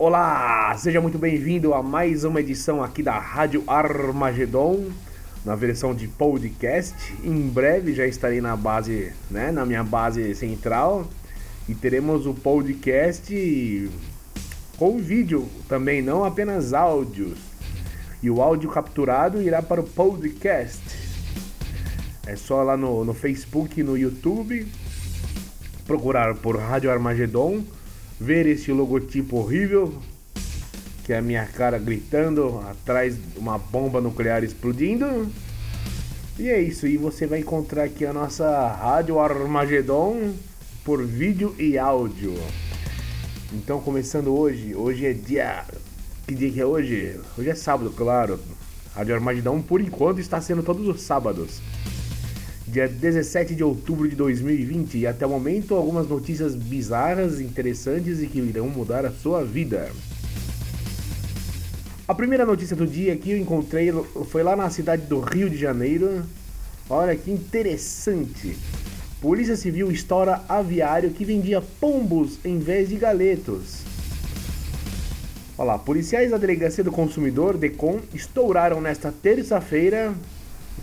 Olá, seja muito bem-vindo a mais uma edição aqui da Rádio Armagedon, na versão de podcast. Em breve já estarei na base, né, na minha base central e teremos o podcast com vídeo também, não apenas áudios. E o áudio capturado irá para o podcast. É só lá no, no Facebook e no YouTube procurar por Rádio Armagedon, ver esse logotipo horrível, que é a minha cara gritando atrás de uma bomba nuclear explodindo. E é isso, e você vai encontrar aqui a nossa Rádio Armagedon por vídeo e áudio. Então começando hoje, hoje é dia. Que dia que é hoje? Hoje é sábado, claro. Rádio Armagedon por enquanto está sendo todos os sábados dia 17 de outubro de 2020 e até o momento algumas notícias bizarras, interessantes e que irão mudar a sua vida. A primeira notícia do dia que eu encontrei foi lá na cidade do Rio de Janeiro. Olha que interessante. Polícia Civil estoura aviário que vendia pombos em vez de galetos. Olha lá, policiais da Delegacia do Consumidor, DECOM, estouraram nesta terça-feira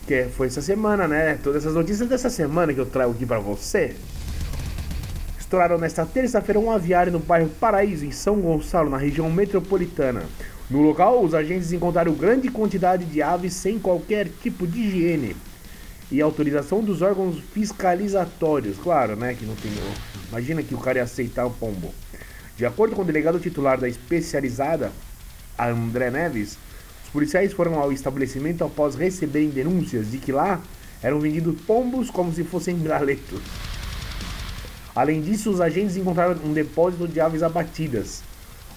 que foi essa semana, né? Todas essas notícias dessa semana que eu trago aqui para você. Estouraram nesta terça-feira um aviário no bairro Paraíso, em São Gonçalo, na região metropolitana. No local, os agentes encontraram grande quantidade de aves sem qualquer tipo de higiene e autorização dos órgãos fiscalizatórios. Claro, né? Que não tem. Imagina que o cara ia aceitar o pombo. De acordo com o delegado titular da especializada, André Neves, policiais foram ao estabelecimento após receberem denúncias de que lá eram vendidos pombos como se fossem galetos. Além disso, os agentes encontraram um depósito de aves abatidas,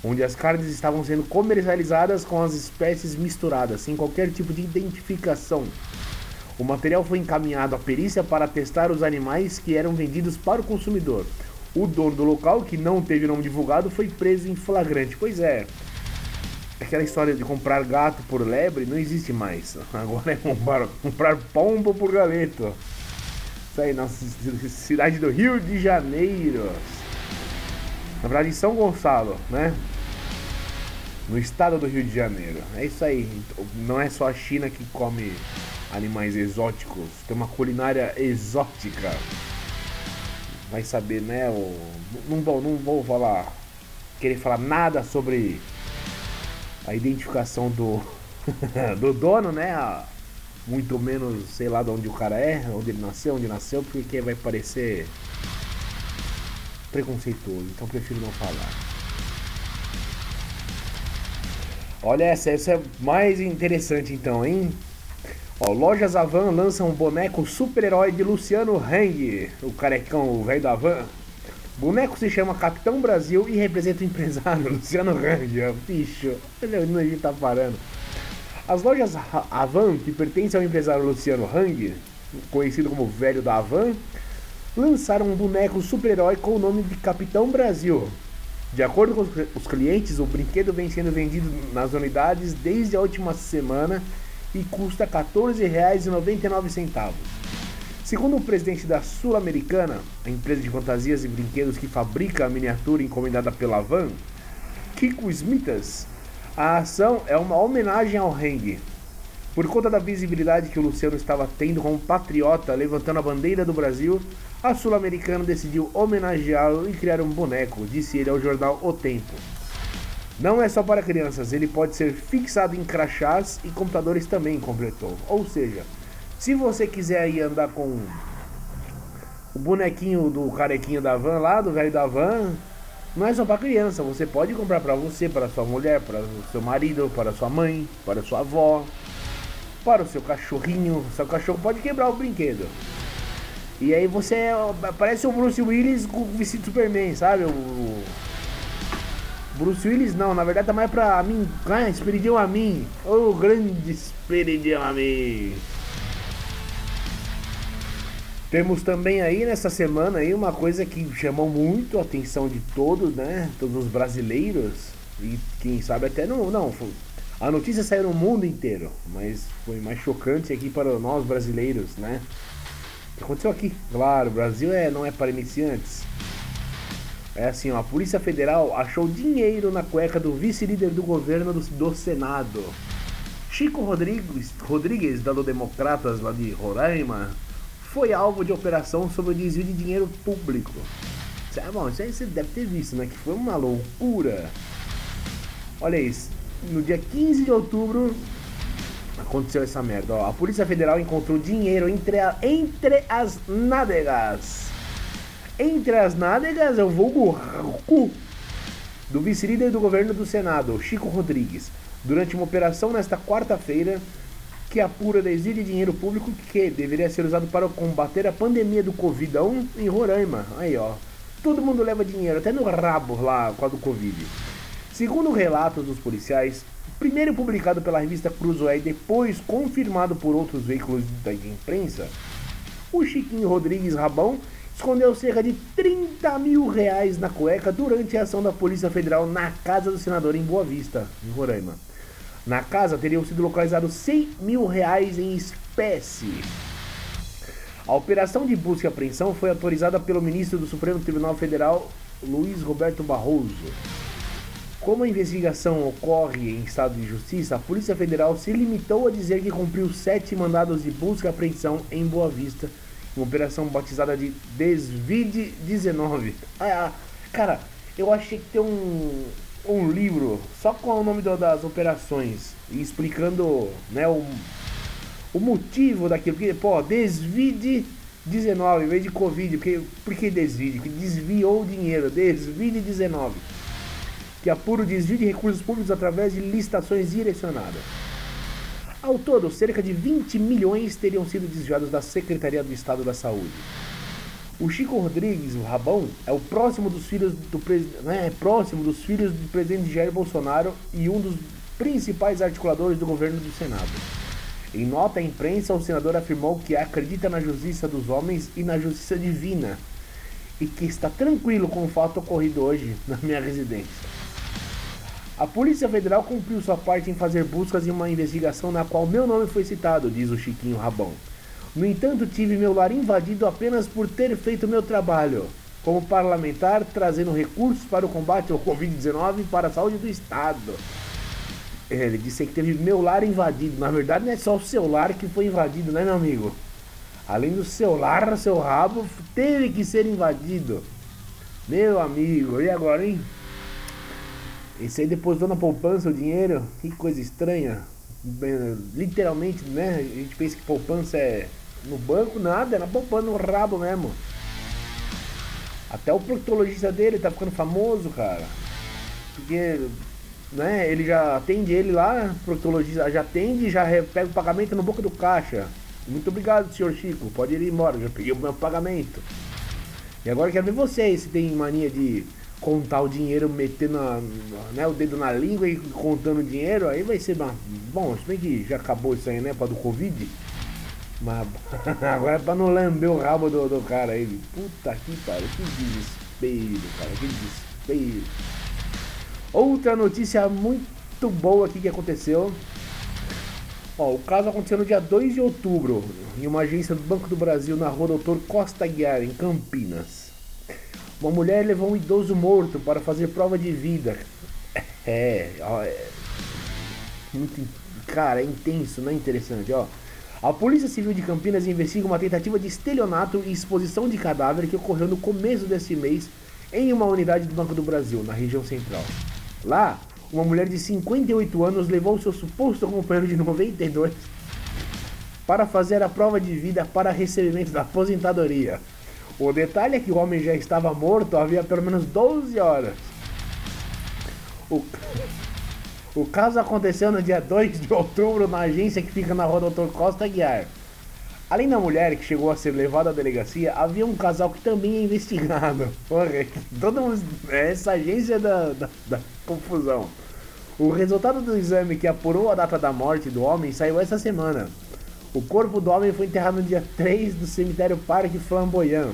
onde as carnes estavam sendo comercializadas com as espécies misturadas, sem qualquer tipo de identificação. O material foi encaminhado à perícia para testar os animais que eram vendidos para o consumidor. O dono do local, que não teve nome divulgado, foi preso em flagrante. Pois é, aquela história de comprar gato por lebre não existe mais. Agora é comprar, comprar pombo por galeto. Isso aí, na cidade do Rio de Janeiro. Na verdade, São Gonçalo, né? No estado do Rio de Janeiro. É isso aí. Não é só a China que come animais exóticos. Tem uma culinária exótica. Vai saber, né? O... Não, vou, não vou falar. Querer falar nada sobre a identificação do, do dono, né? Muito menos, sei lá de onde o cara é, onde ele nasceu, onde nasceu, porque vai parecer preconceituoso, então prefiro não falar. Olha essa, essa é mais interessante então, hein? Ó, Lojas Avan lançam um boneco super-herói de Luciano Hang, o carecão, o velho da Avan. Boneco se chama Capitão Brasil e representa o empresário Luciano Rangel. Bicho, ele não tá parando. As lojas Avan, que pertencem ao empresário Luciano Hang, conhecido como Velho da Avan, lançaram um boneco super-herói com o nome de Capitão Brasil. De acordo com os clientes, o brinquedo vem sendo vendido nas unidades desde a última semana e custa R$ 14,99. Segundo o presidente da Sul-Americana, a empresa de fantasias e brinquedos que fabrica a miniatura encomendada pela Van, Kiko Smithas, a ação é uma homenagem ao Heng. Por conta da visibilidade que o Luciano estava tendo como patriota levantando a bandeira do Brasil, a Sul-Americana decidiu homenageá-lo e criar um boneco, disse ele ao jornal O Tempo. Não é só para crianças, ele pode ser fixado em crachás e computadores também, completou. Ou seja, se você quiser ir andar com o bonequinho do carequinho da van lá, do velho da van, não é só para criança, você pode comprar para você, para sua mulher, para o seu marido, para sua mãe, para sua avó, para o seu cachorrinho. Seu cachorro pode quebrar o brinquedo. E aí você parece o Bruce Willis com o vestido Superman, sabe? O Bruce Willis não, na verdade tá mais pra mim. Ah, Esperidião a mim. Ô oh, grande Esperidião a mim. Temos também aí nessa semana aí uma coisa que chamou muito a atenção de todos, né? Todos os brasileiros e quem sabe até não, não, foi, a notícia saiu no mundo inteiro, mas foi mais chocante aqui para nós brasileiros, né? O que aconteceu aqui? Claro, o Brasil é, não é para iniciantes. É assim, ó, a Polícia Federal achou dinheiro na cueca do vice-líder do governo do, do, Senado. Chico Rodrigues, Rodrigues, da do Democratas lá de Roraima, foi alvo de operação sobre o desvio de dinheiro público. É bom, isso aí você deve ter visto, né? Que foi uma loucura. Olha isso. No dia 15 de outubro aconteceu essa merda. Ó, a Polícia Federal encontrou dinheiro entre, a, entre as nádegas entre as nádegas, eu vou cu do vice-líder do governo do Senado, Chico Rodrigues, durante uma operação nesta quarta-feira que apura desvio de dinheiro público que deveria ser usado para combater a pandemia do Covid-1 em Roraima. Aí, ó. Todo mundo leva dinheiro, até no rabo lá com a do Covid. Segundo relatos dos policiais, primeiro publicado pela revista Cruzoé e depois confirmado por outros veículos da imprensa, o Chiquinho Rodrigues Rabão escondeu cerca de 30 mil reais na cueca durante a ação da Polícia Federal na casa do senador em Boa Vista, em Roraima. Na casa teriam sido localizados 100 mil reais em espécie. A operação de busca e apreensão foi autorizada pelo ministro do Supremo Tribunal Federal, Luiz Roberto Barroso. Como a investigação ocorre em estado de justiça, a Polícia Federal se limitou a dizer que cumpriu sete mandados de busca e apreensão em Boa Vista uma operação batizada de Desvide 19. Ah, cara, eu achei que tem um, um livro só com o nome das operações e explicando né, o, o motivo daquilo. Porque, pô, Desvide 19 em vez de Covid. Porque, por que desvide? Que desviou o dinheiro. Desvide 19. Que apura o desvio de recursos públicos através de licitações direcionadas. Ao todo, cerca de 20 milhões teriam sido desviados da Secretaria do Estado da Saúde. O Chico Rodrigues, o Rabão, é o próximo dos filhos do né, é próximo dos filhos do presidente Jair Bolsonaro e um dos principais articuladores do governo do Senado. Em nota à imprensa, o senador afirmou que acredita na justiça dos homens e na justiça divina e que está tranquilo com o fato ocorrido hoje na minha residência. A Polícia Federal cumpriu sua parte em fazer buscas em uma investigação na qual meu nome foi citado, diz o Chiquinho Rabão. No entanto, tive meu lar invadido apenas por ter feito meu trabalho como parlamentar, trazendo recursos para o combate ao Covid-19 para a saúde do Estado. Ele disse que teve meu lar invadido. Na verdade, não é só o seu lar que foi invadido, né, meu amigo? Além do seu lar, seu rabo teve que ser invadido. Meu amigo, e agora, hein? Esse aí depositou na poupança o dinheiro, que coisa estranha. Literalmente, né? A gente pensa que poupança é no banco, nada, na poupança, no rabo mesmo. Até o proctologista dele tá ficando famoso, cara. Porque, né, ele já atende ele lá, proctologista já atende, já pega o pagamento no boca do caixa. Muito obrigado, senhor Chico. Pode ir embora, já peguei o meu pagamento. E agora quero ver vocês se tem mania de contar o dinheiro, meter na, né, o dedo na língua e contando o dinheiro, aí vai ser bom, se bem que já acabou isso aí, né, para do Covid. Mas agora é pra não lamber o rabo do, do cara aí. Puta que pariu, que desespero, cara, que desespero. Outra notícia muito boa aqui que aconteceu. Ó, o caso aconteceu no dia 2 de outubro, em uma agência do Banco do Brasil na rua Doutor Costa Guiar, em Campinas. Uma mulher levou um idoso morto para fazer prova de vida. É, ó, é muito, cara, é intenso, não é interessante, ó. A Polícia Civil de Campinas investiga uma tentativa de estelionato e exposição de cadáver que ocorreu no começo desse mês em uma unidade do Banco do Brasil, na região central. Lá, uma mulher de 58 anos levou seu suposto companheiro de 92 para fazer a prova de vida para recebimento da aposentadoria. O detalhe é que o homem já estava morto havia pelo menos 12 horas. O, o caso aconteceu no dia 2 de outubro na agência que fica na rua Doutor Costa Guiar. Além da mulher que chegou a ser levada à delegacia, havia um casal que também é investigado. Porra, todo mundo, essa agência é da, da, da confusão. O resultado do exame que apurou a data da morte do homem saiu essa semana. O corpo do homem foi enterrado no dia 3 do cemitério Parque Flamboyant.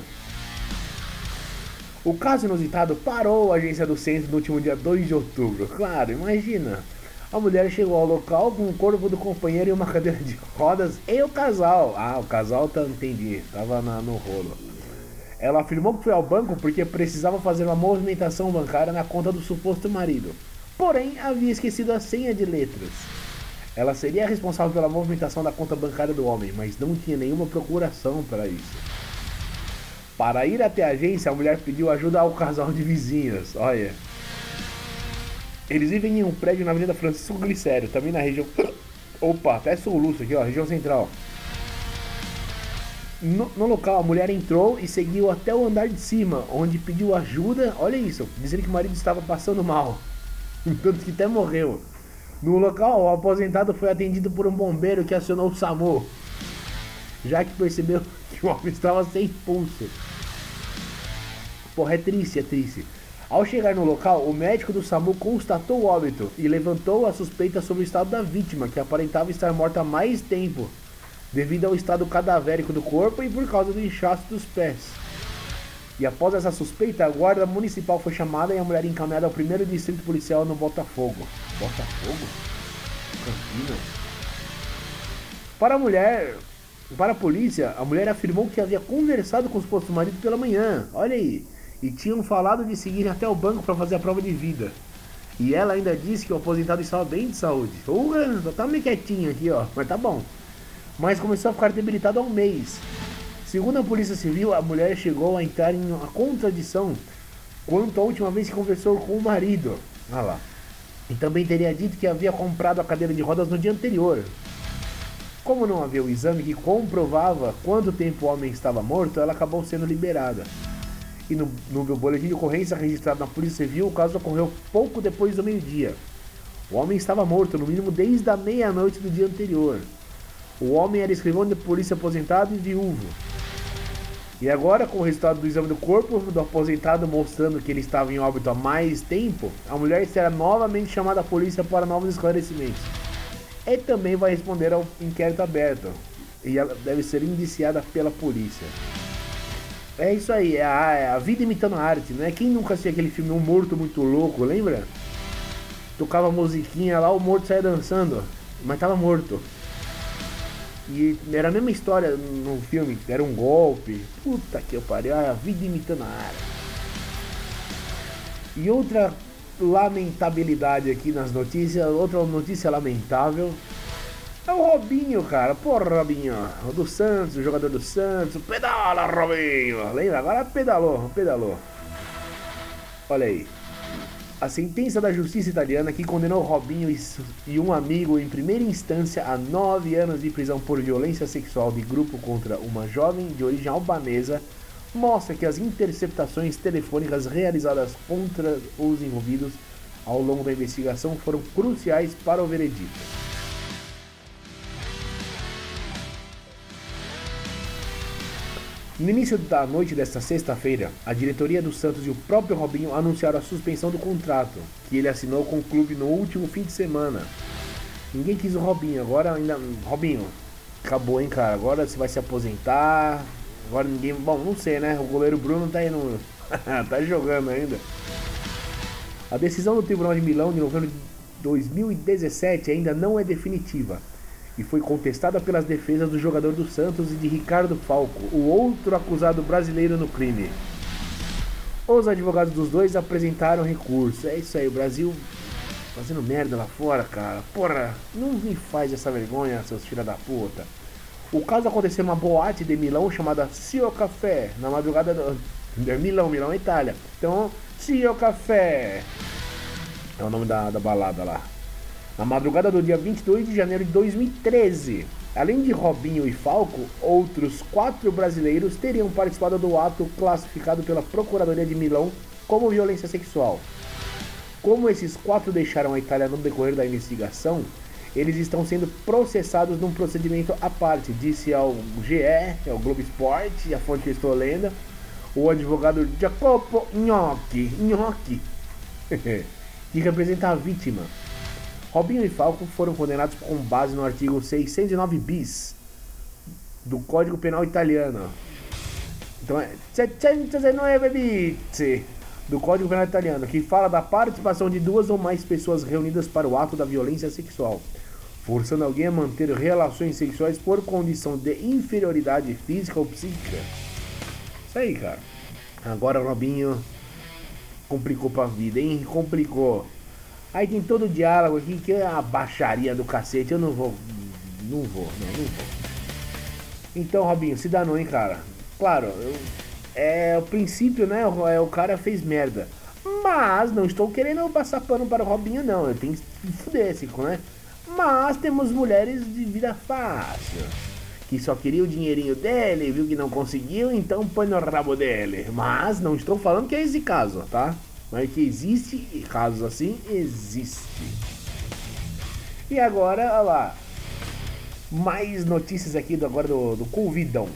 O caso inusitado parou a agência do centro no último dia 2 de outubro. Claro, imagina. A mulher chegou ao local com o corpo do companheiro e uma cadeira de rodas e o casal. Ah, o casal tá, entendi, tava na, no rolo. Ela afirmou que foi ao banco porque precisava fazer uma movimentação bancária na conta do suposto marido. Porém, havia esquecido a senha de letras. Ela seria responsável pela movimentação da conta bancária do homem, mas não tinha nenhuma procuração para isso. Para ir até a agência, a mulher pediu ajuda ao casal de vizinhas. Olha. Eles vivem em um prédio na Avenida Francisco Glicério, também na região. Opa, até soluço aqui, ó, região central. No, no, local, a mulher entrou e seguiu até o andar de cima, onde pediu ajuda. Olha isso, dizendo que o marido estava passando mal, tanto que até morreu. No local, o aposentado foi atendido por um bombeiro que acionou o SAMU, já que percebeu que o homem estava sem pulso. Porra, é triste, é triste. Ao chegar no local, o médico do SAMU constatou o óbito e levantou a suspeita sobre o estado da vítima, que aparentava estar morta há mais tempo, devido ao estado cadavérico do corpo e por causa do inchaço dos pés. E após essa suspeita, a guarda municipal foi chamada e a mulher encaminhada ao primeiro distrito policial no Botafogo. Botafogo? Campinas? Para a mulher, para a polícia, a mulher afirmou que havia conversado com o suposto marido pela manhã. Olha aí e tinham falado de seguir até o banco para fazer a prova de vida. E ela ainda disse que o aposentado estava bem de saúde. Só tá meio quietinho aqui, ó, mas tá bom. Mas começou a ficar debilitado há um mês. Segundo a Polícia Civil, a mulher chegou a entrar em uma contradição quanto à última vez que conversou com o marido. Ah lá. E também teria dito que havia comprado a cadeira de rodas no dia anterior. Como não havia o exame que comprovava quanto tempo o homem estava morto, ela acabou sendo liberada e no, no boletim de ocorrência registrado na Polícia Civil, o caso ocorreu pouco depois do meio-dia. O homem estava morto, no mínimo desde a meia-noite do dia anterior. O homem era escrivão de polícia aposentado e viúvo. E agora, com o resultado do exame do corpo do aposentado mostrando que ele estava em óbito há mais tempo, a mulher será novamente chamada à polícia para novos esclarecimentos. E também vai responder ao inquérito aberto. E ela deve ser indiciada pela polícia. É isso aí, é a, é a, vida imitando a arte, né? Quem nunca assistiu aquele filme Um Morto Muito Louco, lembra? Tocava musiquinha lá, o morto saía dançando, mas tava morto. E era a mesma história no filme, era um golpe. Puta que pariu, a vida imitando a arte. E outra lamentabilidade aqui nas notícias, outra notícia lamentável é o Robinho, cara. Porra, Robinho. Do Santos, o jogador do Santos. Pedala, Robinho. Lembra? Agora pedalou, pedalou. Olha aí. A sentença da justiça italiana que condenou Robinho e um amigo em primeira instância a nove anos de prisão por violência sexual de grupo contra uma jovem de origem albanesa mostra que as interceptações telefônicas realizadas contra os envolvidos ao longo da investigação foram cruciais para o veredito. No início da noite desta sexta-feira, a diretoria do Santos e o próprio Robinho anunciaram a suspensão do contrato que ele assinou com o clube no último fim de semana. Ninguém quis o Robinho, agora ainda. Robinho, acabou, hein, cara? Agora você vai se aposentar. Agora ninguém. Bom, não sei, né? O goleiro Bruno tá indo. tá jogando ainda. A decisão do Tribunal de Milão de novembro de 2017 ainda não é definitiva e foi contestada pelas defesas do jogador do Santos e de Ricardo Falco, o outro acusado brasileiro no crime. Os advogados dos dois apresentaram recurso. É isso aí, o Brasil fazendo merda lá fora, cara. Porra, não me faz essa vergonha, seus filha da puta. O caso aconteceu numa boate de Milão chamada Cio Café, na madrugada do. Milão, Milão, Itália. Então, Cio Café. É o nome da, da balada lá na madrugada do dia 22 de janeiro de 2013. Além de Robinho e Falco, outros quatro brasileiros teriam participado do ato classificado pela Procuradoria de Milão como violência sexual. Como esses quatro deixaram a Itália no decorrer da investigação, eles estão sendo processados num procedimento à parte, disse ao GE, é o Globo Esporte, a fonte que estou lendo, o advogado Jacopo Gnocchi, Gnocchi que representa a vítima. Robinho e Falco foram condenados com base no artigo 609 bis do Código Penal Italiano. Então é 609 bis do Código Penal Italiano, que fala da participação de duas ou mais pessoas reunidas para o ato da violência sexual, forçando alguém a manter relações sexuais por condição de inferioridade física ou psíquica. Isso aí, cara. Agora o Robinho complicou pra vida, hein? Complicou. Aí tem todo o diálogo aqui que é a baixaria do cacete. Eu não vou. Não vou, não, não vou. Então, Robinho, se danou, hein, cara? Claro, eu, é o princípio, né? O, é, o cara fez merda. Mas não estou querendo passar pano para o Robinho, não. Eu tenho que fuder esse, né? Mas temos mulheres de vida fácil. Que só queria o dinheirinho dele, viu que não conseguiu, então põe no rabo dele. Mas não estou falando que é esse caso, tá? Mas que existe casos assim, existe. E agora, olha lá. Mais notícias aqui do, agora do, do Covidão.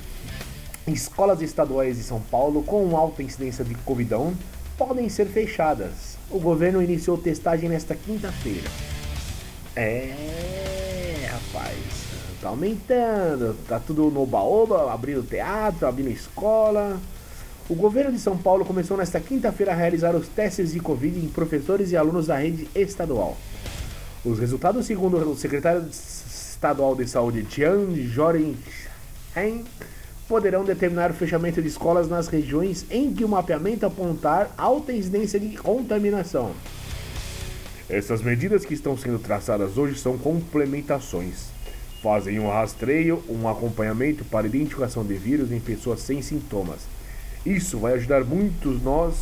Escolas estaduais de São Paulo com alta incidência de Covidão podem ser fechadas. O governo iniciou testagem nesta quinta-feira. É, rapaz, tá aumentando, tá tudo no baoba, abrindo teatro, abrindo escola. O governo de São Paulo começou nesta quinta-feira a realizar os testes de Covid em professores e alunos da rede estadual. Os resultados, segundo o secretário estadual de saúde, Tian Joren poderão determinar o fechamento de escolas nas regiões em que o mapeamento apontar alta incidência de contaminação. Essas medidas que estão sendo traçadas hoje são complementações. Fazem um rastreio, um acompanhamento para identificação de vírus em pessoas sem sintomas. Isso vai ajudar muitos nós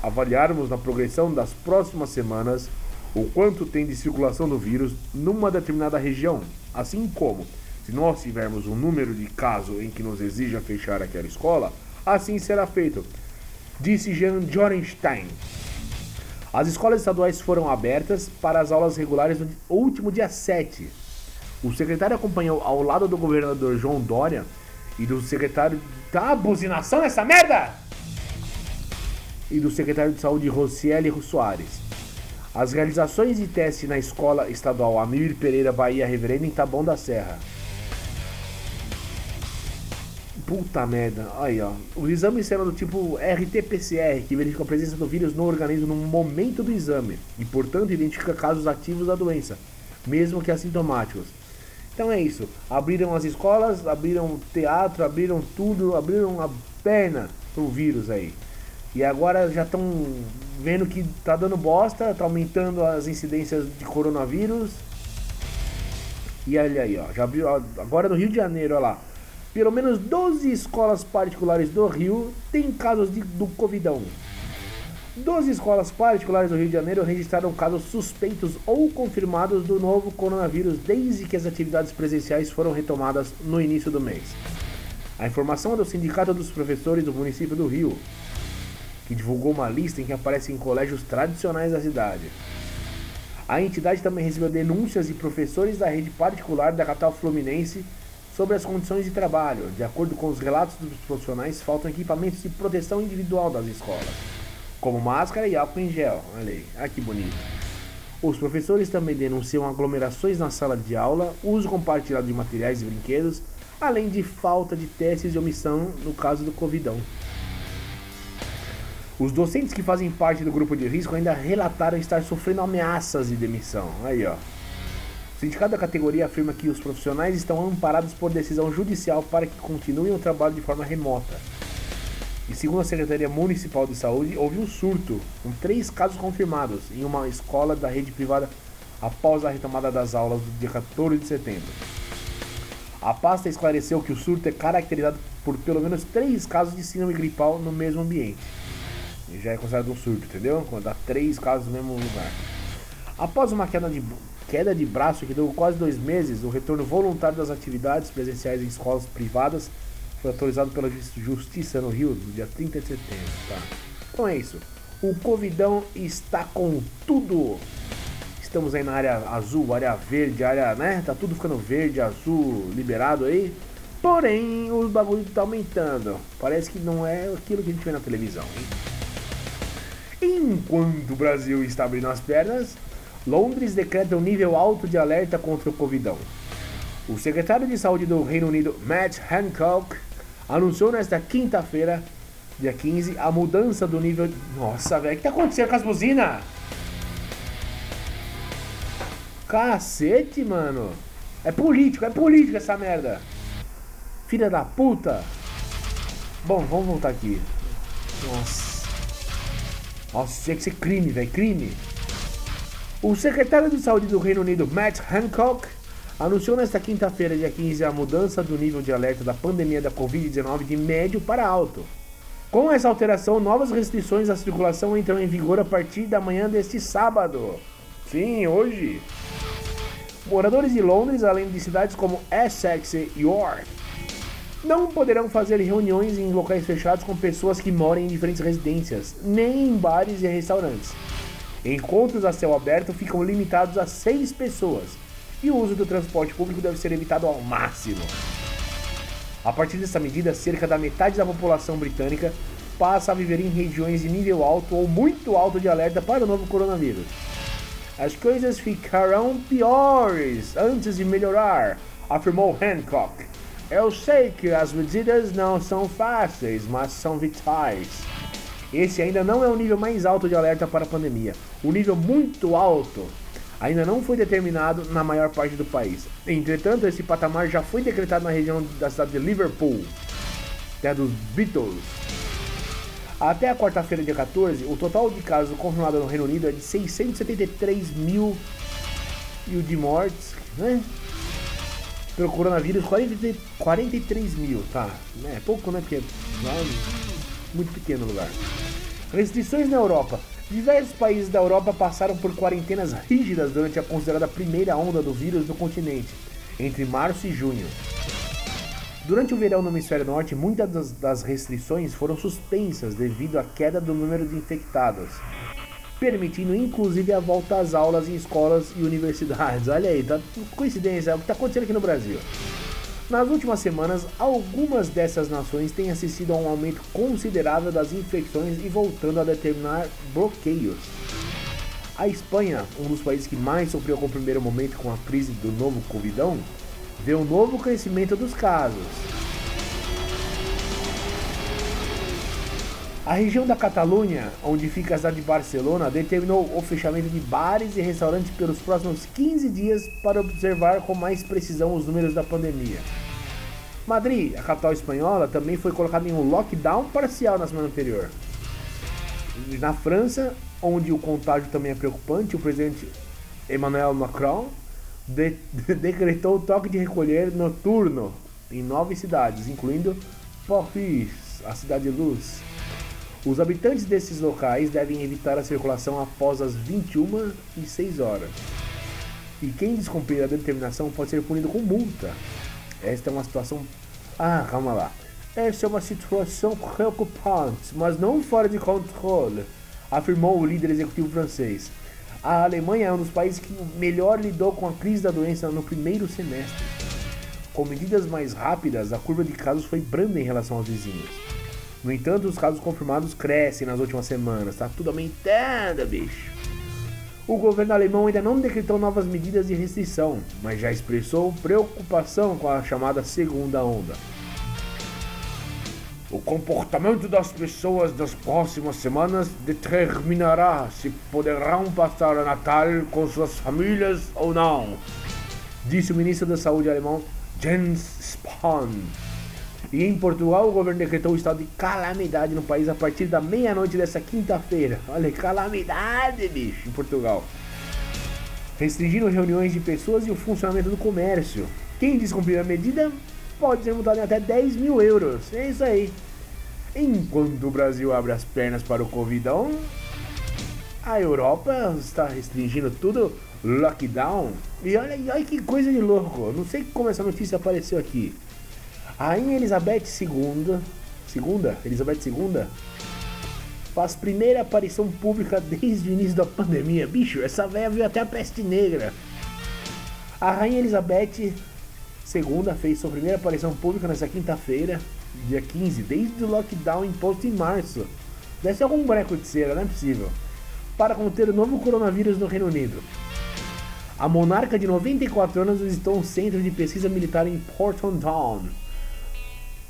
a avaliarmos na progressão das próximas semanas o quanto tem de circulação do vírus numa determinada região, assim como se nós tivermos um número de casos em que nos exija fechar aquela escola, assim será feito, disse Jean Jorenstein. As escolas estaduais foram abertas para as aulas regulares no último dia 7. O secretário acompanhou ao lado do governador João Dória e do secretário. Tá buzinação essa merda! E do secretário de saúde Rocieli Soares. As realizações de teste na escola estadual Amir Pereira Bahia Reverendo em Taboão da Serra Puta merda. Aí, ó. Os exames serão do tipo RT-PCR, que verifica a presença do vírus no organismo no momento do exame e, portanto, identifica casos ativos da doença, mesmo que assintomáticos. Então é isso. Abriram as escolas, abriram teatro, abriram tudo, abriram a perna pro vírus aí. E agora já estão vendo que tá dando bosta, tá aumentando as incidências de coronavírus. E olha aí, ó. Já abriu agora no Rio de Janeiro, olha lá. Pelo menos 12 escolas particulares do Rio têm casos de, do Covidão. 12 escolas particulares do Rio de Janeiro registraram casos suspeitos ou confirmados do novo coronavírus desde que as atividades presenciais foram retomadas no início do mês. A informação é do Sindicato dos Professores do município do Rio, que divulgou uma lista em que aparecem colégios tradicionais da cidade. A entidade também recebeu denúncias de professores da rede particular da capital fluminense sobre as condições de trabalho. De acordo com os relatos dos profissionais, faltam equipamentos de proteção individual das escolas, como máscara e álcool em gel. Olha aí, ah, que bonito. Os professores também denunciam aglomerações na sala de aula, uso compartilhado de materiais e brinquedos, além de falta de testes de omissão no caso do Covidão. Os docentes que fazem parte do grupo de risco ainda relataram estar sofrendo ameaças de demissão. Aí, ó. O sindicato da categoria afirma que os profissionais estão amparados por decisão judicial para que continuem o trabalho de forma remota. E segundo a Secretaria Municipal de Saúde, houve um surto, com três casos confirmados, em uma escola da rede privada após a retomada das aulas do dia 14 de setembro. A pasta esclareceu que o surto é caracterizado por pelo menos três casos de síndrome gripal no mesmo ambiente. E já é considerado um surto, entendeu? Quando dá três casos no mesmo lugar. Após uma queda de queda de braço que durou quase dois meses, o retorno voluntário das atividades presenciais em escolas privadas foi autorizado pela Justiça no Rio no dia 30 de setembro. Tá? Então é isso. O Covidão está com tudo. Estamos aí na área azul, área verde, área, né? Tá tudo ficando verde, azul, liberado aí. Porém, o bagulho tá aumentando. Parece que não é aquilo que a gente vê na televisão. Hein? Enquanto o Brasil está abrindo as pernas, Londres decreta um nível alto de alerta contra o Covidão. O secretário de saúde do Reino Unido, Matt Hancock, anunciou nesta quinta-feira, dia 15, a mudança do nível. Nossa, velho, o que tá acontecendo com as buzinas? Cacete, mano. É político, é político essa merda. Filha da puta. Bom, vamos voltar aqui. Nossa. Nossa, tinha que ser crime, velho. Crime. O secretário de saúde do Reino Unido, Matt Hancock, anunciou nesta quinta-feira, dia 15, a mudança do nível de alerta da pandemia da Covid-19 de médio para alto. Com essa alteração, novas restrições à circulação entram em vigor a partir da manhã deste sábado. Sim, hoje. Moradores de Londres, além de cidades como Essex e York, não poderão fazer reuniões em locais fechados com pessoas que moram em diferentes residências, nem em bares e restaurantes. Encontros a céu aberto ficam limitados a seis pessoas e o uso do transporte público deve ser evitado ao máximo. A partir dessa medida, cerca da metade da população britânica passa a viver em regiões de nível alto ou muito alto de alerta para o novo coronavírus. As coisas ficarão piores antes de melhorar, afirmou Hancock. Eu sei que as medidas não são fáceis, mas são vitais. Esse ainda não é o nível mais alto de alerta para a pandemia. O nível muito alto ainda não foi determinado na maior parte do país. Entretanto, esse patamar já foi decretado na região da cidade de Liverpool, terra dos Beatles. Até a quarta-feira, dia 14, o total de casos confirmados no Reino Unido é de 673 mil e o de mortes, né? Pelo coronavírus, 43, 43 mil, tá? É pouco, né? Porque é muito pequeno o lugar. Restrições na Europa. Diversos países da Europa passaram por quarentenas rígidas durante a considerada primeira onda do vírus no continente, entre março e junho. Durante o verão no hemisfério norte, muitas das, restrições foram suspensas devido à queda do número de infectados, permitindo inclusive a volta às aulas em escolas e universidades. Olha aí, tá coincidência, é o que está acontecendo aqui no Brasil. Nas últimas semanas, algumas dessas nações têm assistido a um aumento considerável das infecções e voltando a determinar bloqueios. A Espanha, um dos países que mais sofreu com o primeiro momento com a crise do novo Covidão, vê um novo crescimento dos casos. A região da Catalunha, onde fica a cidade de Barcelona, determinou o fechamento de bares e restaurantes pelos próximos 15 dias para observar com mais precisão os números da pandemia. Madrid, a capital espanhola, também foi colocada em um lockdown parcial na semana anterior. Na França, onde o contágio também é preocupante, o presidente Emmanuel Macron de decretou o toque de recolher noturno em nove cidades, incluindo Paris, a cidade de luz. Os habitantes desses locais devem evitar a circulação após as 21 e 6 horas. E quem descumprir a determinação pode ser punido com multa. Esta é uma situação. Ah, calma lá. Essa é uma situação preocupante, mas não fora de controle, afirmou o líder executivo francês. A Alemanha é um dos países que melhor lidou com a crise da doença no primeiro semestre. Com medidas mais rápidas, a curva de casos foi branda em relação aos vizinhos. No entanto, os casos confirmados crescem nas últimas semanas. Tá tudo aumentando, bicho. O governo alemão ainda não decretou novas medidas de restrição, mas já expressou preocupação com a chamada segunda onda. O comportamento das pessoas nas próximas semanas determinará se poderão passar o Natal com suas famílias ou não, disse o ministro da Saúde alemão Jens Spahn. E em Portugal, o governo decretou o estado de calamidade no país a partir da meia-noite dessa quinta-feira. Olha, calamidade, bicho, em Portugal. Restringindo reuniões de pessoas e o funcionamento do comércio. Quem descumprir a medida pode ser multado em até 10 mil euros. É isso aí. Enquanto o Brasil abre as pernas para o Covidão, a Europa está restringindo tudo, lockdown. E olha, olha que coisa de louco. Não sei como essa notícia apareceu aqui. A Rainha Elizabeth II, segunda, Elizabeth II, faz primeira aparição pública desde o início da pandemia. Bicho, essa velha viu até a peste negra. A Rainha Elizabeth II fez sua primeira aparição pública nessa quinta-feira, dia 15, desde o lockdown imposto em março. Deve ser algum boneco de cera, não é possível. Para conter o novo coronavírus no Reino Unido. A monarca de 94 anos visitou um centro de pesquisa militar em Porton Down,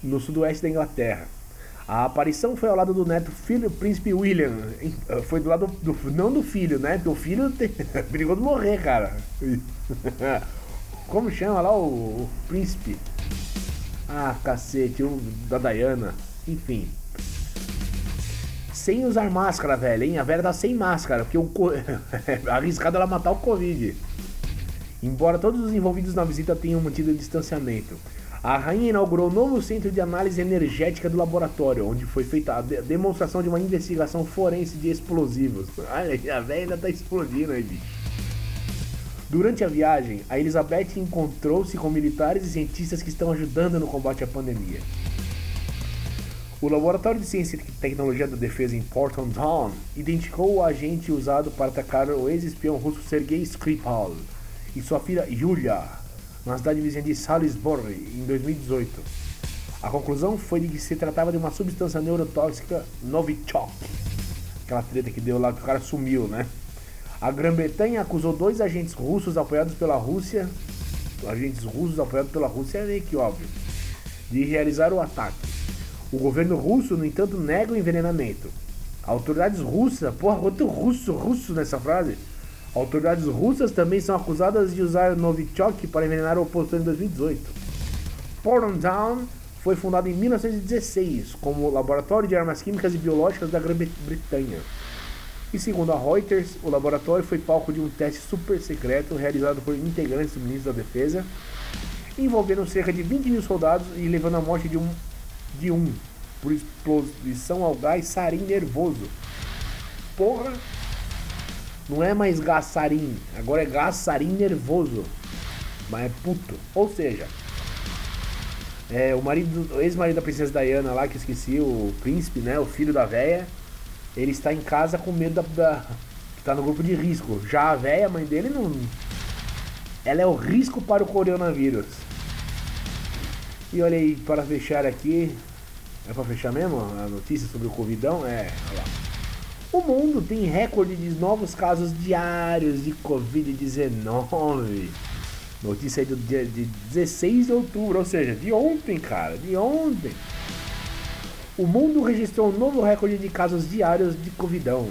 no sudoeste da Inglaterra. A aparição foi ao lado do neto filho príncipe William. Foi do lado do, não do filho, né? Do filho tem, perigoso morrer, cara. Como chama lá o, o príncipe? Ah, cacete, o da Diana. Enfim. sem usar máscara, velho, hein? A velha tá sem máscara, porque o co... arriscado ela matar o Covid. Embora todos os envolvidos na visita tenham mantido o distanciamento. A rainha inaugurou o novo centro de análise energética do laboratório, onde foi feita a de demonstração de uma investigação forense de explosivos. Olha, a velha ainda tá explodindo aí, bicho. Durante a viagem, a Elizabeth encontrou-se com militares e cientistas que estão ajudando no combate à pandemia. O Laboratório de Ciência e Tecnologia da Defesa em Porton Town identificou o agente usado para atacar o ex-espião russo Sergei Skripal e sua filha Yulia na cidade vizinha de Salisbury em 2018. A conclusão foi de que se tratava de uma substância neurotóxica Novichok. Aquela treta que deu lá que o cara sumiu, né? A Grã-Bretanha acusou dois agentes russos apoiados pela Rússia, agentes russos apoiados pela Rússia é meio que óbvio, de realizar o ataque. O governo russo, no entanto, nega o envenenamento. Autoridades russas, porra, outro russo, russo nessa frase. Autoridades russas também são acusadas de usar Novichok para envenenar o opositor em 2018. Portland Town foi fundado em 1916 como laboratório de armas químicas e biológicas da Grã-Bretanha. E segundo a Reuters, o laboratório foi palco de um teste super secreto realizado por integrantes do Ministério da Defesa, envolvendo cerca de 20 mil soldados e levando à morte de um, de um por exposição ao gás sarin nervoso. Porra! Não é mais gás sarin, agora é gás sarin nervoso. Mas é puto. Ou seja, é, o marido, ex-marido da princesa Diana lá, que esqueci, o príncipe, né? O filho da véia ele está em casa com medo da, da está no grupo de risco. Já a velha, mãe dele, não. Ela é o risco para o coronavírus. E olha aí, para fechar aqui. É para fechar mesmo a notícia sobre o Covidão? É, olha lá. O mundo tem recorde de novos casos diários de Covid-19. Notícia aí do dia de 16 de outubro, ou seja, de ontem, cara, de ontem. O mundo registrou um novo recorde de casos diários de Covidão.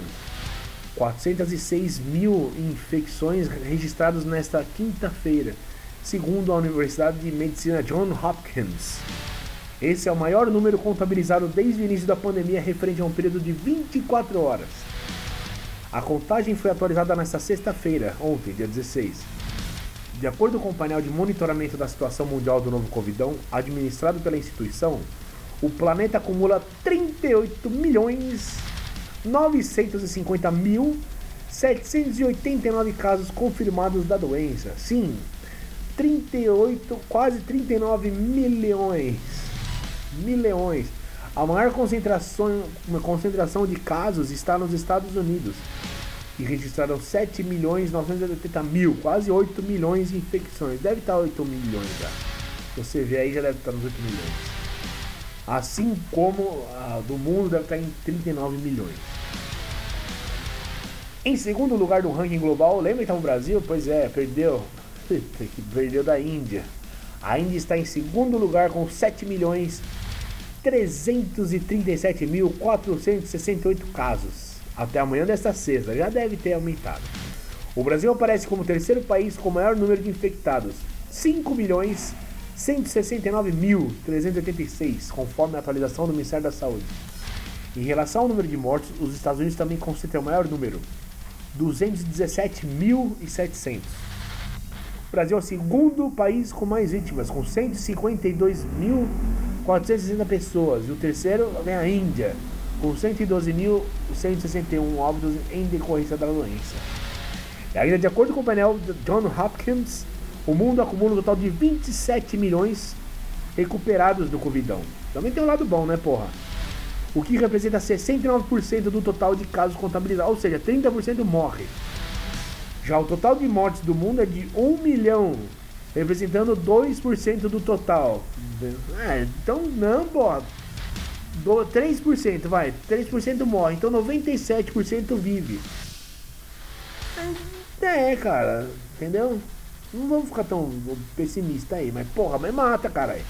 406 mil infecções registradas nesta quinta-feira, segundo a Universidade de Medicina John Hopkins. Esse é o maior número contabilizado desde o início da pandemia, referente a um período de 24 horas. A contagem foi atualizada nesta sexta-feira, ontem, dia 16. De acordo com o painel de monitoramento da situação mundial do novo Covidão, administrado pela instituição, o planeta acumula 38 milhões 950 mil 789 casos confirmados da doença. Sim, 38, quase 39 milhões. Milhões. A maior concentração, uma concentração de casos está nos Estados Unidos, que registraram 7 milhões 980 mil, quase 8 milhões de infecções. Deve estar 8 milhões já. Você vê aí, já deve estar nos 8 milhões. Assim como a do mundo deve estar em 39 milhões. Em segundo lugar do ranking global, lembra então o Brasil? Pois é, perdeu. perdeu da Índia. A Índia está em segundo lugar com 7 milhões 337.468 casos. Até amanhã desta sexta, já deve ter aumentado. O Brasil aparece como terceiro país com maior número de infectados, 5 milhões 169.386, conforme a atualização do Ministério da Saúde. Em relação ao número de mortos, os Estados Unidos também concentram o maior número, 217.700. O Brasil é o segundo país com mais vítimas, com 152.460 pessoas. E o terceiro vem a Índia, com 112.161 óbitos em decorrência da doença. E ainda de acordo com o painel John Hopkins, o mundo acumula um total de 27 milhões recuperados do Covidão. Também tem um lado bom, né, porra? O que representa 69% do total de casos contabilizados, ou seja, 30% morre. Já o total de mortes do mundo é de 1 milhão, representando 2% do total. É, então não, porra. 3%, vai, 3% morre, então 97% vive. É, cara, entendeu? Não vamos ficar tão pessimista aí, mas porra, mas mata, caralho.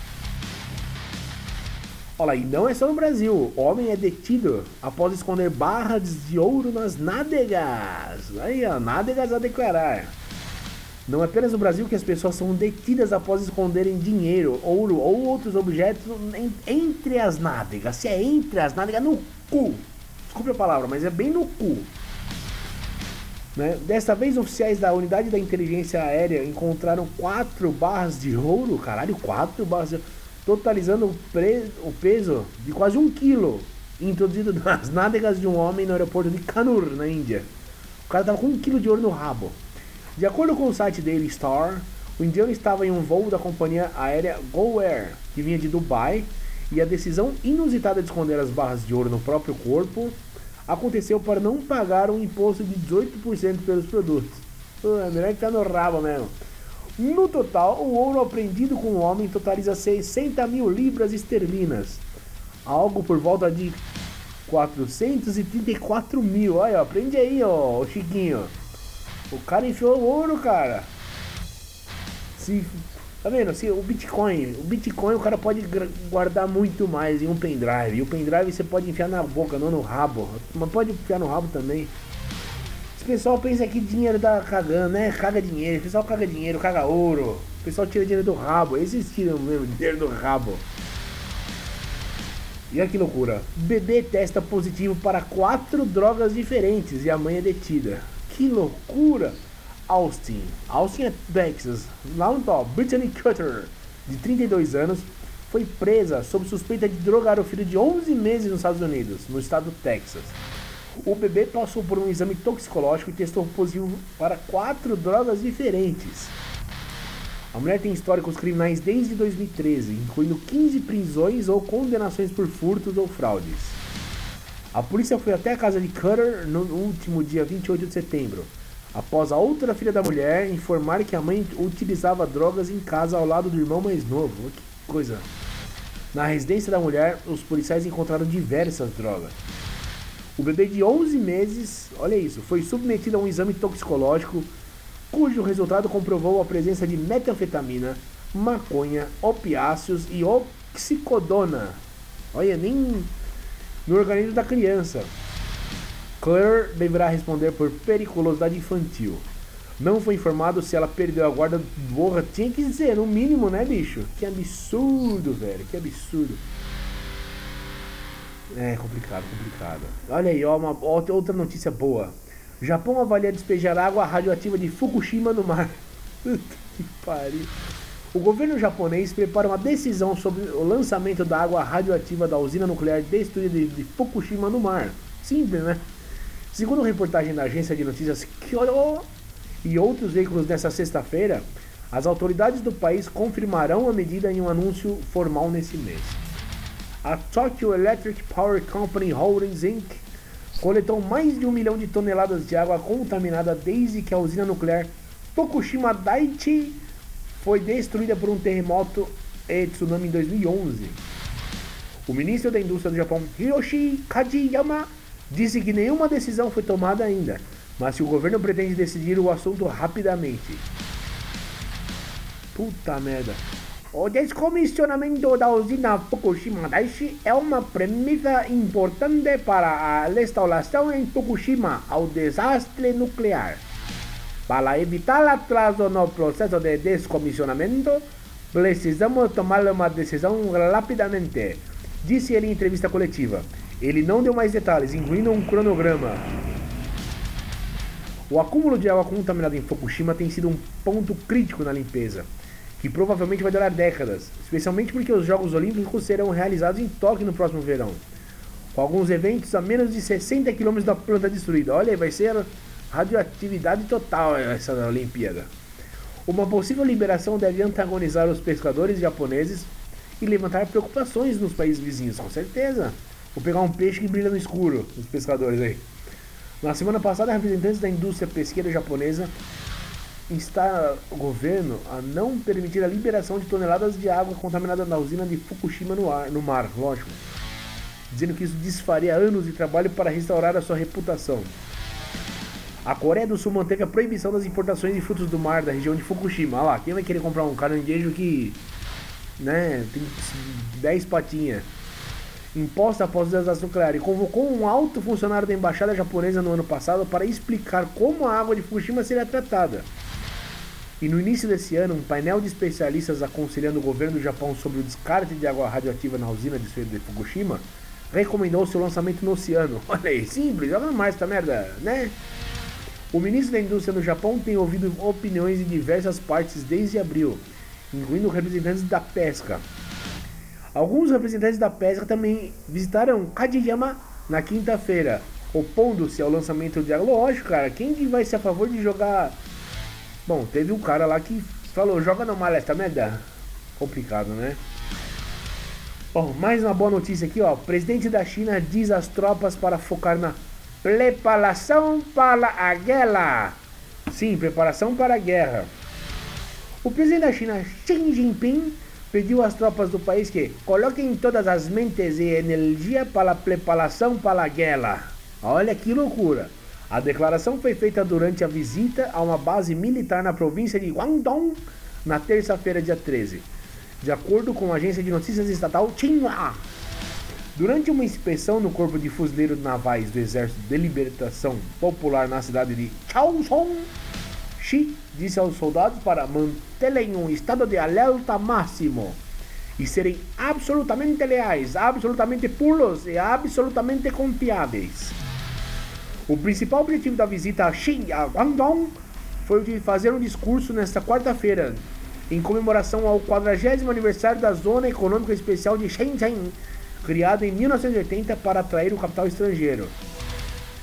Olha, e não é só no Brasil. Homem é detido após esconder barras de ouro nas nádegas. Aí, ó, nádegas a declarar. Não é apenas no Brasil que as pessoas são detidas após esconderem dinheiro, ouro ou outros objetos entre as nádegas. Se é entre as nádegas, no cu. desculpe a palavra, mas é bem no cu. Né? Desta vez, oficiais da unidade da inteligência aérea encontraram quatro barras de ouro, caralho, quatro barras de ouro, totalizando o, pre... o peso de quase um quilo, introduzido nas nádegas de um homem no aeroporto de Kanur, na Índia. O cara tava com um quilo de ouro no rabo. De acordo com o site Daily Star, o indiano estava em um voo da companhia aérea Go Air, que vinha de Dubai, e a decisão inusitada de esconder as barras de ouro no próprio corpo aconteceu para não pagar um imposto de 18% pelos produtos. Uh, melhor que tá no rabo mesmo. No total, o ouro apreendido com o homem totaliza 60 mil libras esterlinas, algo por volta de 434 mil. Olha, aprende aí, ó, Chiquinho. O cara enfiou ouro, cara. Se Tá vendo? Assim, o Bitcoin, o Bitcoin o cara pode guardar muito mais em um pendrive. E o pendrive você pode enfiar na boca, não no rabo. Mas pode enfiar no rabo também. Esse pessoal pensa que dinheiro dá cagando, né? Caga dinheiro. O pessoal caga dinheiro, caga ouro. O pessoal tira dinheiro do rabo. Esses tiram mesmo dinheiro do rabo. E olha que loucura. Bebê testa positivo para quatro drogas diferentes e a mãe é detida. Que loucura! Austin. Austin é Texas. Lá no top, Brittany Cutter, de 32 anos, foi presa sob suspeita de drogar o filho de 11 meses nos Estados Unidos, no estado do Texas. O bebê passou por um exame toxicológico e testou positivo para quatro drogas diferentes. A mulher tem históricos criminais desde 2013, incluindo 15 prisões ou condenações por furtos ou fraudes. A polícia foi até a casa de Cutter no último dia 28 de setembro, após a outra filha da mulher informar que a mãe utilizava drogas em casa ao lado do irmão mais novo. Que coisa. Na residência da mulher, os policiais encontraram diversas drogas. O bebê de 11 meses, olha isso, foi submetido a um exame toxicológico cujo resultado comprovou a presença de metanfetamina, maconha, opiáceos e oxicodona. Olha, nem no organismo da criança. Claire deverá responder por periculosidade infantil. Não foi informado se ela perdeu a guarda. Porra, tinha que dizer, no mínimo, né, bicho? Que absurdo, velho. Que absurdo. É complicado, complicado. Olha aí, ó, uma outra notícia boa. Japão avalia despejar água radioativa de Fukushima no mar. que pariu. O governo japonês prepara uma decisão sobre o lançamento da água radioativa da usina nuclear destruída de Fukushima no mar. Simples, né? Segundo reportagem da agência de notícias Kyodo e outros veículos nesta sexta-feira, as autoridades do país confirmarão a medida em um anúncio formal nesse mês. A Tokyo Electric Power Company Holdings Inc. coletou mais de um milhão de toneladas de água contaminada desde que a usina nuclear Fukushima Daiichi foi destruída por um terremoto e tsunami em 2011. O ministro da Indústria do Japão, Hiroshi Kajiyama, disse que nenhuma decisão foi tomada ainda, mas que o governo pretende decidir o assunto rapidamente. Puta merda. O descomissionamento da usina Fukushima Daiichi é uma premissa importante para a restauração em Fukushima ao desastre nuclear. Para evitar atraso no processo de descomissionamento, precisamos tomar uma decisão rapidamente, disse ele em entrevista coletiva. Ele não deu mais detalhes, incluindo um cronograma. O acúmulo de água contaminada em Fukushima tem sido um ponto crítico na limpeza, que provavelmente vai durar décadas, especialmente porque os Jogos Olímpicos serão realizados em Tóquio no próximo verão, com alguns eventos a menos de 60 km da planta destruída. Olha, vai ser radioatividade total essa Olimpíada. Uma possível liberação deve antagonizar os pescadores japoneses e levantar preocupações nos países vizinhos, com certeza. Vou pegar um peixe que brilha no escuro, os pescadores aí. Na semana passada, representantes da indústria pesqueira japonesa instaram o governo a não permitir a liberação de toneladas de água contaminada na usina de Fukushima no, ar, no mar, lógico. Dizendo que isso desfaria anos de trabalho para restaurar a sua reputação. A Coreia do Sul manteve a proibição das importações de frutos do mar da região de Fukushima. Olha lá, quem vai querer comprar um caranguejo que né, tem 10 patinhas? imposta após o desastre nuclear e convocou um alto funcionário da embaixada japonesa no ano passado para explicar como a água de Fukushima seria tratada. E no início desse ano, um painel de especialistas aconselhando o governo do Japão sobre o descarte de água radioativa na usina de Fukushima recomendou seu lançamento no oceano. Olha aí, simples, joga no mar essa merda, né? O ministro da Indústria no Japão tem ouvido opiniões em diversas partes desde abril, incluindo representantes da pesca. Alguns representantes da pesca também visitaram Kajiyama na quinta-feira, opondo-se ao lançamento de lógico, cara. Quem que vai ser a favor de jogar? Bom, teve um cara lá que falou: joga no mar essa merda. Complicado, né? Bom, mais uma boa notícia aqui, ó. O presidente da China diz às tropas para focar na preparação para a guerra. Sim, preparação para a guerra. O presidente da China, Xi Jinping, pediu às tropas do país que coloquem todas as mentes e energia para a preparação para a guerra. Olha que loucura! A declaração foi feita durante a visita a uma base militar na província de Guangdong na terça-feira, dia 13, de acordo com a agência de notícias estatal Xinhua. Durante uma inspeção no Corpo de Fuzileiros Navais do Exército de Libertação Popular na cidade de Chaosong, Xi disse aos soldados para manterem um estado de alerta máximo e serem absolutamente leais, absolutamente puros e absolutamente confiáveis. O principal objetivo da visita a Xi a Guangdong foi o de fazer um discurso nesta quarta-feira, em comemoração ao 40 aniversário da Zona Econômica Especial de Shenzhen, criada em 1980 para atrair o capital estrangeiro.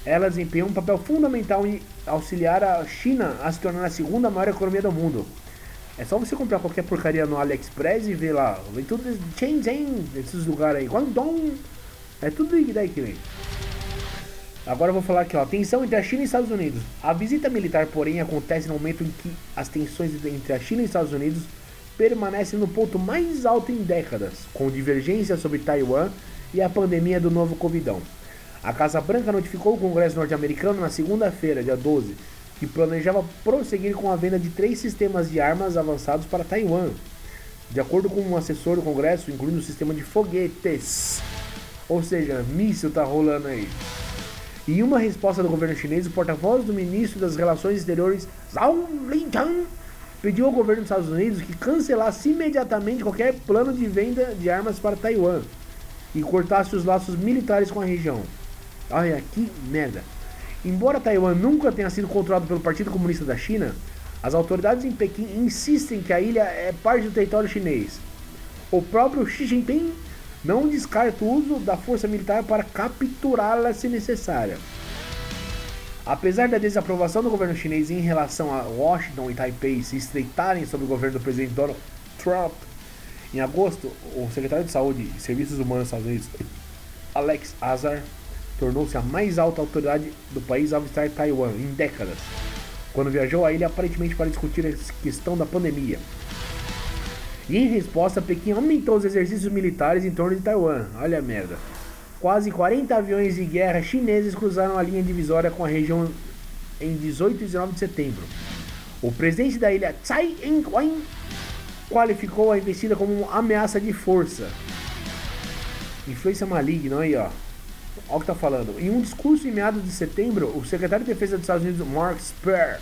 Ela desempenhou um papel fundamental em auxiliar a China a se tornar a segunda maior economia do mundo. É só você comprar qualquer porcaria no AliExpress e ver lá. Vem tudo Shenzhen, esses lugares aí. Guangdong. É tudo daí que vem. Agora eu vou falar aqui, ó. Tensão entre a China e Estados Unidos. A visita militar, porém, acontece no momento em que as tensões entre a China e Estados Unidos permanece no ponto mais alto em décadas, com divergências sobre Taiwan e a pandemia do novo Covidão. A Casa Branca notificou o Congresso norte-americano na segunda-feira, dia 12, que planejava prosseguir com a venda de três sistemas de armas avançados para Taiwan. De acordo com um assessor do Congresso, incluindo o sistema de foguetes. Ou seja, míssil tá rolando aí. Em uma resposta do governo chinês, o porta-voz do ministro das Relações Exteriores, Zhao Lijian, pediu ao governo dos Estados Unidos que cancelasse imediatamente qualquer plano de venda de armas para Taiwan e cortasse os laços militares com a região. Olha que merda. Embora Taiwan nunca tenha sido controlado pelo Partido Comunista da China, as autoridades em Pequim insistem que a ilha é parte do território chinês. O próprio Xi Jinping não descarta o uso da força militar para capturá-la se necessária. Apesar da desaprovação do governo chinês em relação a Washington e Taipei se estreitarem sob o governo do presidente Donald Trump, em agosto, o secretário de Saúde e Serviços Humanos dos Estados Unidos, Alex Azar, tornou-se a mais alta autoridade do país ao visitar Taiwan em décadas, quando viajou à ilha aparentemente para discutir a questão da pandemia. E em resposta, Pequim aumentou os exercícios militares em torno de Taiwan. Olha a merda. Quase 40 aviões de guerra chineses cruzaram a linha divisória com a região em 18 e 19 de setembro. O presidente da ilha, Tsai Ing-wen, qualificou a investida como uma ameaça de força. Influência maligna, aí ó. Olha o que tá falando. Em um discurso em meados de setembro, o secretário de Defesa dos Estados Unidos, Mark Spare,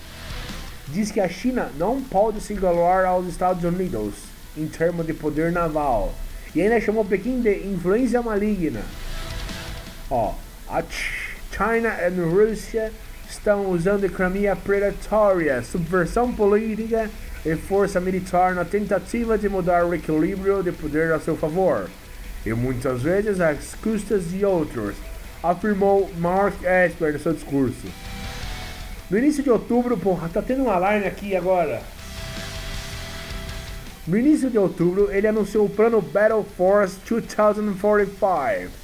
diz que a China não pode se igualar aos Estados Unidos em termos de poder naval. E ainda chamou Pequim de influência maligna. Ó, a China e a Rússia estão usando economia predatória, subversão política e força militar na tentativa de mudar o equilíbrio de poder a seu favor, e muitas vezes às custas de outros, afirmou Mark Esper no seu discurso. No início de outubro, porra, tá tendo um alarme aqui agora. No início de outubro, ele anunciou o plano Battle Force 2045,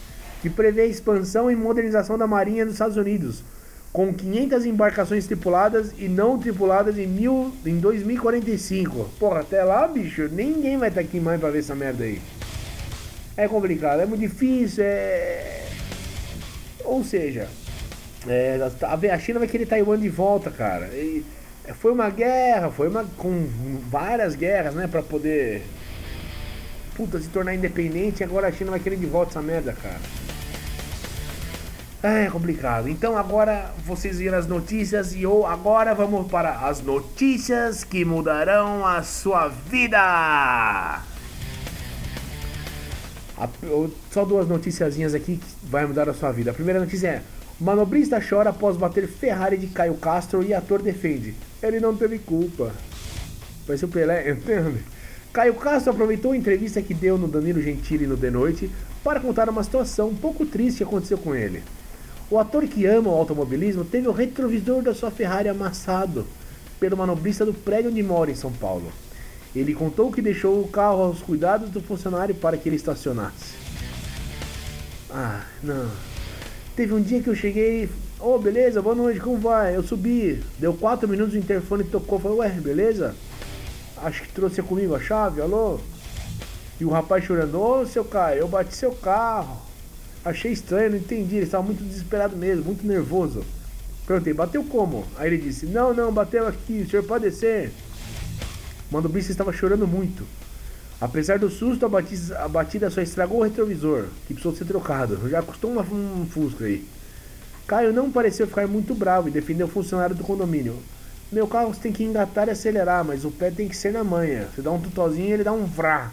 que prevê a expansão e modernização da Marinha dos Estados Unidos, com 500 embarcações tripuladas e não tripuladas em, mil, em 2045. Porra, até lá, bicho, ninguém vai estar aqui mais pra ver essa merda aí. É complicado, é muito difícil, é. Ou seja, é, a China vai querer Taiwan de volta, cara. E foi uma guerra, foi uma com várias guerras, né, para poder puta se tornar independente, e agora a China vai querer de volta essa merda, cara. É complicado. Então agora vocês viram as notícias e ou agora vamos para as notícias que mudarão a sua vida. Só duas noticiazinhas aqui que vai mudar a sua vida. A primeira notícia é: Manobrista chora após bater Ferrari de Caio Castro e ator defende. Ele não teve culpa. Ser o Pelé, entende? Caio Castro aproveitou a entrevista que deu no Danilo Gentili no The Noite para contar uma situação um pouco triste que aconteceu com ele. O ator que ama o automobilismo teve o retrovisor da sua Ferrari amassado pelo manobrista do prédio onde mora em São Paulo. Ele contou que deixou o carro aos cuidados do funcionário para que ele estacionasse. Ah, não. Teve um dia que eu cheguei, ô oh, beleza, boa noite, como vai? Eu subi, deu 4 minutos, o interfone tocou, falei, ué, beleza? Acho que trouxe comigo a chave, alô? E o rapaz chorando, ô oh, seu Caio, eu bati seu carro. Achei estranho, não entendi, ele estava muito desesperado mesmo, muito nervoso. Perguntei, bateu como? Aí ele disse, não, não, bateu aqui, o senhor pode descer. O manobrista estava chorando muito. Apesar do susto, a batida, a batida só estragou o retrovisor, que precisou ser trocado. Já custou uma, um Fusca aí. Caio não pareceu ficar muito bravo e defendeu o funcionário do condomínio. Meu carro você tem que engatar e acelerar, mas o pé tem que ser na manha. Você dá um tutozinho ele dá um vrá.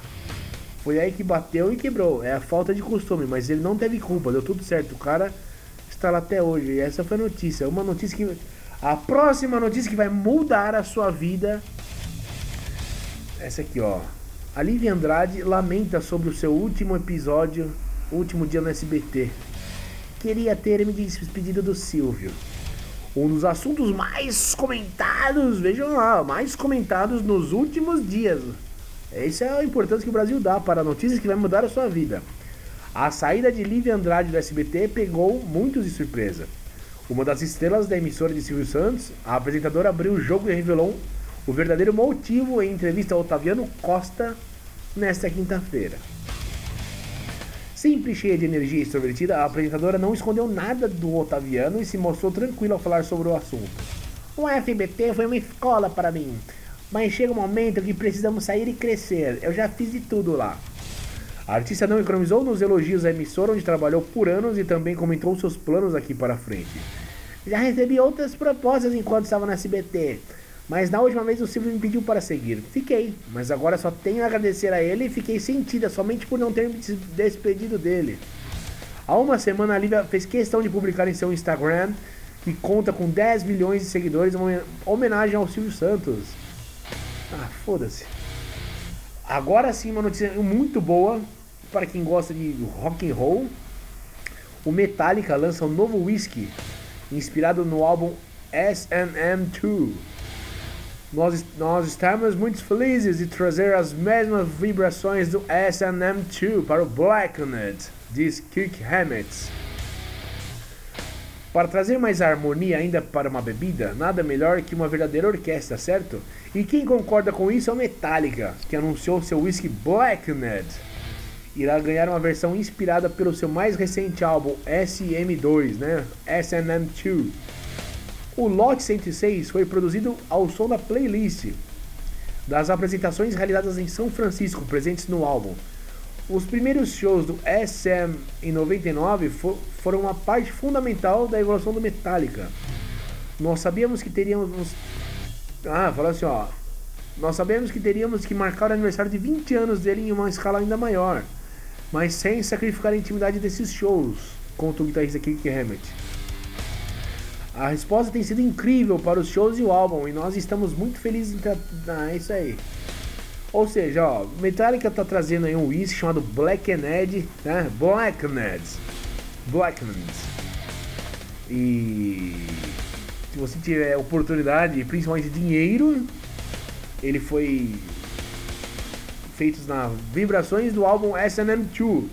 Foi aí que bateu e quebrou. É a falta de costume, mas ele não teve culpa, deu tudo certo. O cara está lá até hoje. E essa foi a notícia. Uma notícia que. A próxima notícia que vai mudar a sua vida. Essa aqui, ó. A Lívia Andrade lamenta sobre o seu último episódio, último dia no SBT. Queria ter me despedido do Silvio. Um dos assuntos mais comentados, vejam lá, mais comentados nos últimos dias. Essa é a importância que o Brasil dá para notícias que vai mudar a sua vida. A saída de Lívia Andrade do SBT pegou muitos de surpresa. Uma das estrelas da emissora de Silvio Santos, a apresentadora abriu o jogo e revelou o verdadeiro motivo em entrevista a Otaviano Costa nesta quinta-feira. Sempre cheia de energia extrovertida, a apresentadora não escondeu nada do Otaviano e se mostrou tranquila ao falar sobre o assunto. O FBT foi uma escola para mim, mas chega um momento que precisamos sair e crescer. Eu já fiz de tudo lá. A artista não economizou nos elogios à emissora onde trabalhou por anos e também comentou seus planos aqui para frente. Já recebi outras propostas enquanto estava na SBT. Mas na última vez o Silvio me pediu para seguir. Fiquei, mas agora só tenho a agradecer a ele e fiquei sentida somente por não ter me despedido dele. Há uma semana a Lívia fez questão de publicar em seu Instagram, que conta com 10 milhões de seguidores, uma homenagem ao Silvio Santos. Ah, foda-se. Agora sim, uma notícia muito boa para quem gosta de rock and roll. O Metallica lança um novo whisky inspirado no álbum SM2. Nós, nós estamos muito felizes de trazer as mesmas vibrações do SM2 para o Blackened, diz Kirk Hammett. Para trazer mais harmonia ainda para uma bebida, nada melhor que uma verdadeira orquestra, certo? E quem concorda com isso é o Metallica, que anunciou seu whisky Blackened. Irá ganhar uma versão inspirada pelo seu mais recente álbum SM2, né? SNM2 o lote 106 foi produzido ao som da playlist das apresentações realizadas em São Francisco, presentes no álbum. Os primeiros shows do SM em 99 for, foram uma parte fundamental da evolução do Metallica. Nós sabíamos que teríamos. Ah, falou assim, ó. Nós sabemos que teríamos que marcar o aniversário de 20 anos dele em uma escala ainda maior, mas sem sacrificar a intimidade desses shows, conta o guitarrista Kirk Hammett. A resposta tem sido incrível para os shows e o álbum, e nós estamos muito felizes em ah, é isso aí. Ou seja, ó, Metallica tá trazendo aí um whisky chamado Black Ned, né? Black Ned. Black Ned. E se você tiver oportunidade, principalmente dinheiro, ele foi feito nas vibrações do álbum SNM2.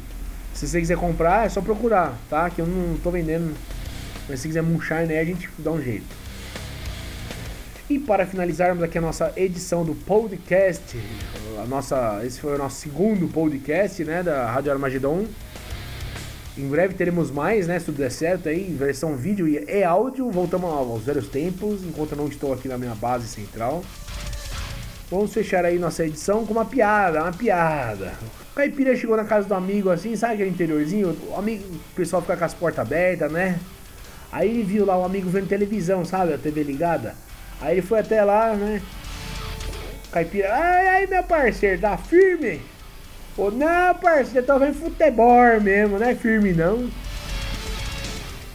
Se você quiser comprar, é só procurar, tá? Que eu não tô vendendo mas se quiser murchar né, a gente dá um jeito. E para finalizarmos aqui a nossa edição do podcast, a nossa, esse foi o nosso segundo podcast, né, da Rádio Armagedon. Em breve teremos mais, né, se tudo der certo aí, versão vídeo e áudio. Voltamos aos velhos tempos, enquanto não estou aqui na minha base central. Vamos fechar aí nossa edição com uma piada, uma piada. O caipira chegou na casa do amigo assim, sabe aquele interiorzinho? O amigo, o pessoal fica com as portas abertas, né? Aí ele viu lá um amigo vendo televisão, sabe? A TV ligada. Aí ele foi até lá, né? Caipira, ai, ai, meu parceiro, dá firme? Ô, não, parceiro, tô vendo futebol mesmo, não é firme não.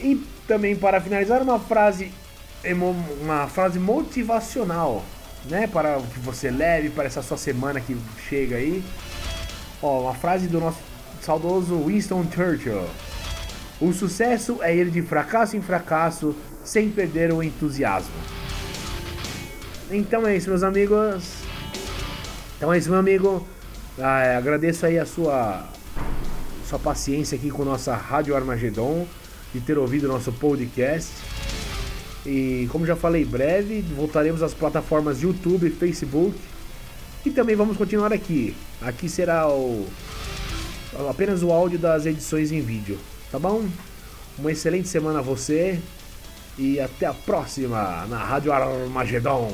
E também para finalizar uma frase uma frase motivacional, né, para que você leve para essa sua semana que chega aí. Ó, uma frase do nosso saudoso Winston Churchill. O sucesso é ir de fracasso em fracasso sem perder o entusiasmo. Então é isso, meus amigos. Então é isso, meu amigo. Ah, agradeço aí a sua sua paciência aqui com nossa Rádio Armagedon de ter ouvido nosso podcast. E como já falei, breve voltaremos às plataformas YouTube e Facebook. E também vamos continuar aqui. Aqui será o apenas o áudio das edições em vídeo, tá bom? Uma excelente semana a você e até a próxima na Rádio Armagedon.